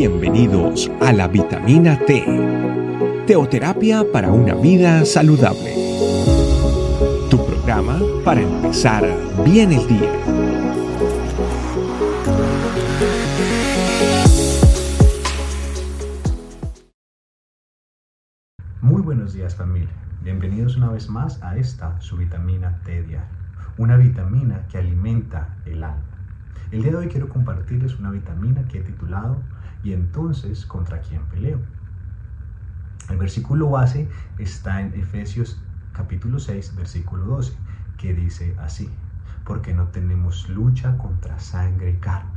Bienvenidos a la vitamina T, teoterapia para una vida saludable. Tu programa para empezar bien el día. Muy buenos días familia, bienvenidos una vez más a esta su vitamina T diaria, una vitamina que alimenta el alma. El día de hoy quiero compartirles una vitamina que he titulado Y entonces, ¿contra quién peleo? El versículo base está en Efesios capítulo 6, versículo 12, que dice así, porque no tenemos lucha contra sangre y carne,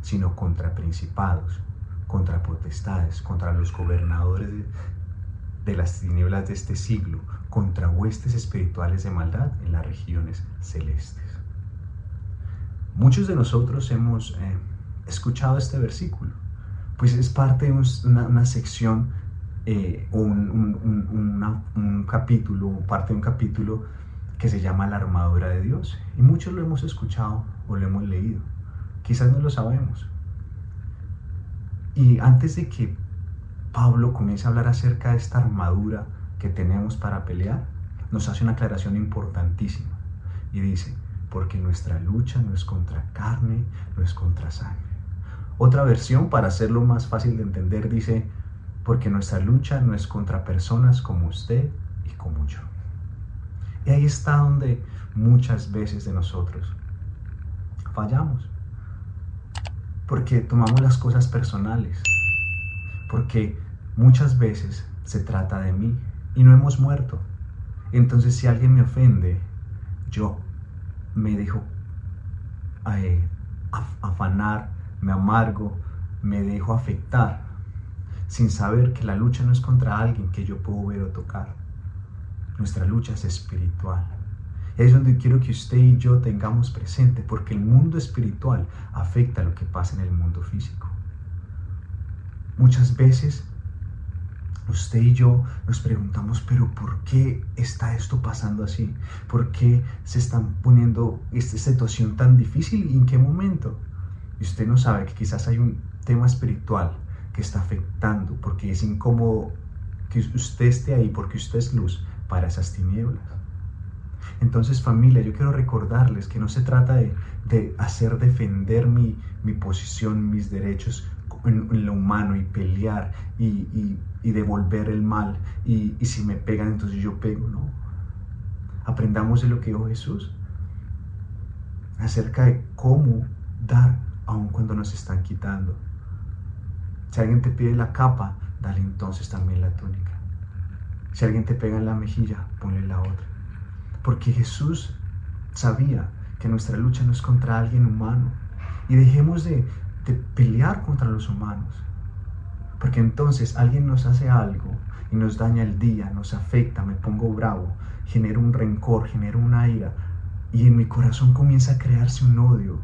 sino contra principados, contra potestades, contra los gobernadores de, de las tinieblas de este siglo, contra huestes espirituales de maldad en las regiones celestes. Muchos de nosotros hemos eh, escuchado este versículo, pues es parte de una, sección eh, un, un, capítulo, parte de un capítulo que se llama la armadura de Dios. Y muchos lo hemos escuchado o lo hemos leído. Quizás no lo sabemos. Y antes de que Pablo comience a hablar acerca de esta armadura que tenemos para pelear, nos hace una aclaración importantísima. Y dice, porque nuestra lucha no es contra carne, no es contra sangre. Otra versión, para hacerlo más fácil de entender, dice, porque nuestra lucha no es contra personas como usted y como yo. Y ahí está donde muchas veces de nosotros fallamos. Porque tomamos las cosas personales. Porque muchas veces se trata de mí y no hemos muerto. Entonces si alguien me ofende, yo me dejo eh, afanar, me amargo, me dejo afectar, sin saber que la lucha no es contra alguien que yo puedo ver o tocar. Nuestra lucha es espiritual. Es donde quiero que usted y yo tengamos presente, porque el mundo espiritual afecta lo que pasa en el mundo físico. Muchas veces usted y yo nos preguntamos, pero ¿por qué está esto pasando así? ¿Por qué se están poniendo esta situación tan difícil y en qué momento? Y usted no sabe que quizás hay un tema espiritual que está afectando, porque es incómodo que usted esté ahí, porque usted es luz para esas tinieblas. Entonces familia, yo quiero recordarles que no se trata de, hacer defender mi, mi posición, mis derechos en, lo humano y pelear y, devolver el mal. Y, si me pegan, entonces yo pego, ¿no? Aprendamos de lo que dijo Jesús acerca de cómo dar aun cuando nos están quitando. Si alguien te pide la capa, dale entonces también la túnica. Si alguien te pega en la mejilla, ponle la otra. Porque Jesús sabía que nuestra lucha no es contra alguien humano. Y dejemos de, de pelear contra los humanos. Porque entonces alguien nos hace algo y nos daña el día, nos afecta, me pongo bravo, genero un rencor, genero una ira y en mi corazón comienza a crearse un odio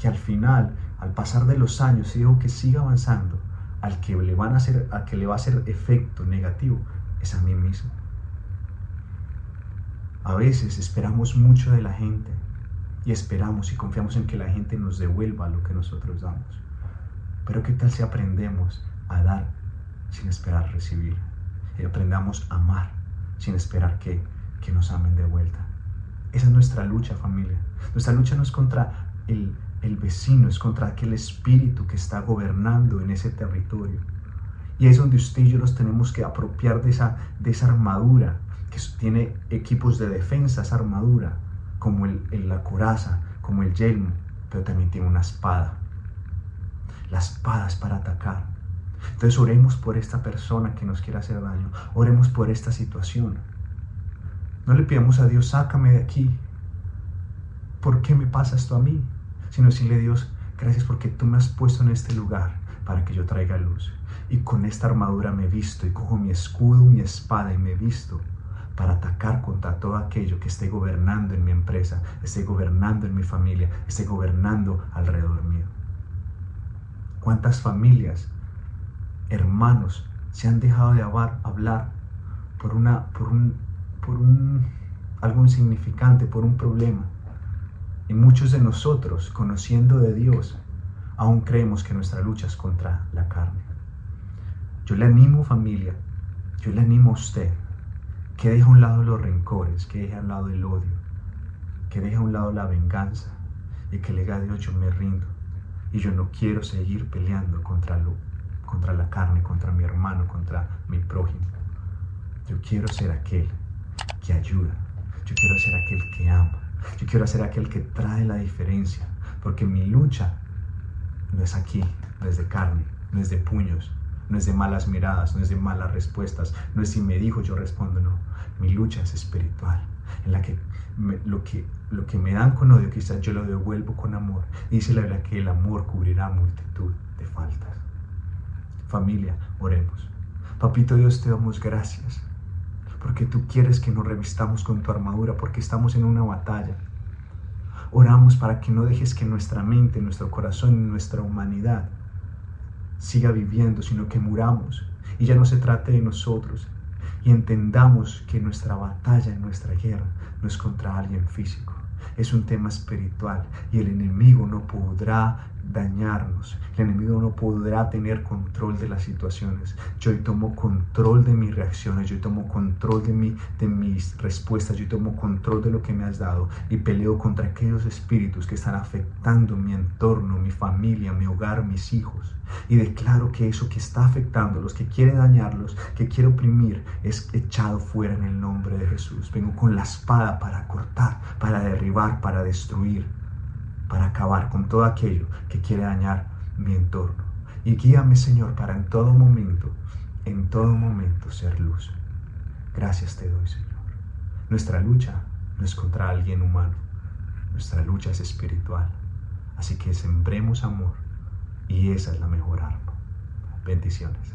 que al final, al pasar de los años, si digo que siga avanzando, al que le van a hacer, al que le va a hacer efecto negativo es a mí mismo. A veces esperamos mucho de la gente y esperamos y confiamos en que la gente nos devuelva lo que nosotros damos. Pero ¿qué tal si aprendemos a dar sin esperar recibir? Y aprendamos a amar sin esperar que, que nos amen de vuelta. Esa es nuestra lucha, familia. Nuestra lucha no es contra el, el vecino, es contra aquel espíritu que está gobernando en ese territorio. Y es donde usted y yo nos tenemos que apropiar de esa, de esa armadura, que tiene equipos de defensa, esa armadura, como el, la coraza, como el yelmo, pero también tiene una espada las espadas para atacar. Entonces oremos por esta persona que nos quiere hacer daño. Oremos por esta situación. No le pidamos a Dios, sácame de aquí. ¿Por qué me pasa esto a mí? Sino decirle Dios, gracias porque tú me has puesto en este lugar para que yo traiga luz. Y con esta armadura me visto y cojo mi escudo, mi espada y me visto para atacar contra todo aquello que esté gobernando en mi empresa, esté gobernando en mi familia, esté gobernando alrededor mío. ¿Cuántas familias, hermanos, se han dejado de hablar por, una, por, un, por un, algo insignificante, por un problema? Y muchos de nosotros, conociendo de Dios, aún creemos que nuestra lucha es contra la carne. Yo le animo familia, yo le animo a usted que deje a un lado los rencores, que deje a un lado el odio, que deje a un lado la venganza y que le diga a Dios yo me rindo y yo no quiero seguir peleando contra, lo, contra la carne, contra mi hermano, contra mi prójimo. Yo quiero ser aquel que ayuda, yo quiero ser aquel que ama, yo quiero ser aquel que trae la diferencia, porque mi lucha no es aquí, no es de carne, no es de puños, no es de malas miradas, no es de malas respuestas, no es si me dijo yo respondo, no. Mi lucha es espiritual, en la que lo, que lo que me dan con odio quizás yo lo devuelvo con amor. Dice la Biblia que el amor cubrirá multitud de faltas. Familia, oremos. Papito Dios, te damos gracias porque tú quieres que nos revistamos con tu armadura, porque estamos en una batalla. Oramos para que no dejes que nuestra mente, nuestro corazón, nuestra humanidad siga viviendo, sino que muramos y ya no se trate de nosotros y entendamos que nuestra batalla, nuestra guerra, no es contra alguien físico, es un tema espiritual y el enemigo no podrá dañarnos. El enemigo no podrá tener control de las situaciones. Yo tomo control de mis reacciones, yo tomo control de, mi, de mis respuestas, yo tomo control de lo que me has dado y peleo contra aquellos espíritus que están afectando mi entorno, mi familia, mi hogar, mis hijos. Y declaro que eso que está afectando, los que quiere dañarlos, que quiere oprimir, es echado fuera en el nombre de Jesús. Vengo con la espada para cortar, para derribar, para destruir para acabar con todo aquello que quiere dañar mi entorno. Y guíame, Señor, para en todo momento, en todo momento ser luz. Gracias te doy, Señor. Nuestra lucha no es contra alguien humano, nuestra lucha es espiritual. Así que sembremos amor y esa es la mejor arma. Bendiciones.